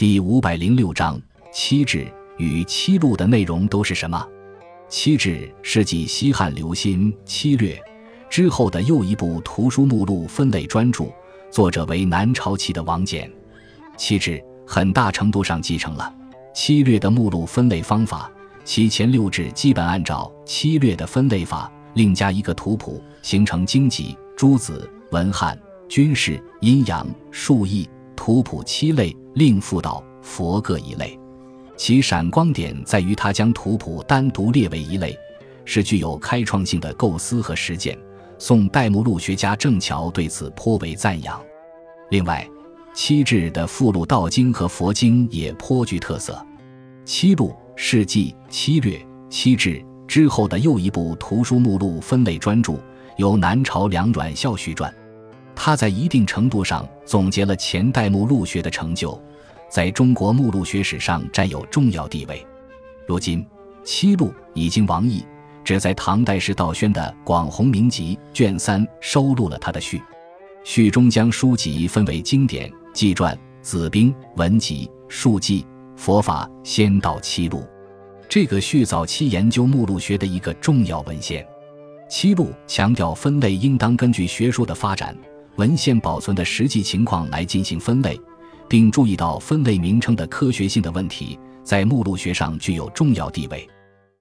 第五百零六章七志与七录的内容都是什么？七志是继西汉刘歆《七略》之后的又一部图书目录分类专著，作者为南朝期的王翦。七志很大程度上继承了《七略》的目录分类方法，其前六志基本按照《七略》的分类法，另加一个图谱，形成经籍、诸子、文翰、军事、阴阳、数义。图谱七类，另附到佛各一类，其闪光点在于他将图谱单独列为一类，是具有开创性的构思和实践。宋代目录学家郑桥对此颇为赞扬。另外，七志的附录道经和佛经也颇具特色。七录是继七略、七志之后的又一部图书目录分类专著，由南朝梁阮孝续撰。他在一定程度上总结了前代目录学的成就，在中国目录学史上占有重要地位。如今七录已经亡佚，只在唐代时道宣的《广弘明集》卷三收录了他的序。序中将书籍分为经典、纪传、子兵、文集、述记、佛法、仙道七录。这个序早期研究目录学的一个重要文献。七录强调分类应当根据学术的发展。文献保存的实际情况来进行分类，并注意到分类名称的科学性的问题，在目录学上具有重要地位。